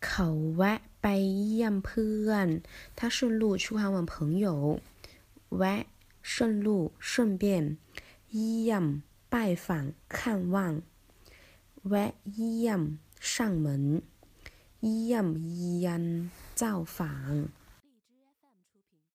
เขาแวะไปเ他顺路去看望朋友。แ顺路顺便。เ样拜访看望。แวะ上门。เยี่造访。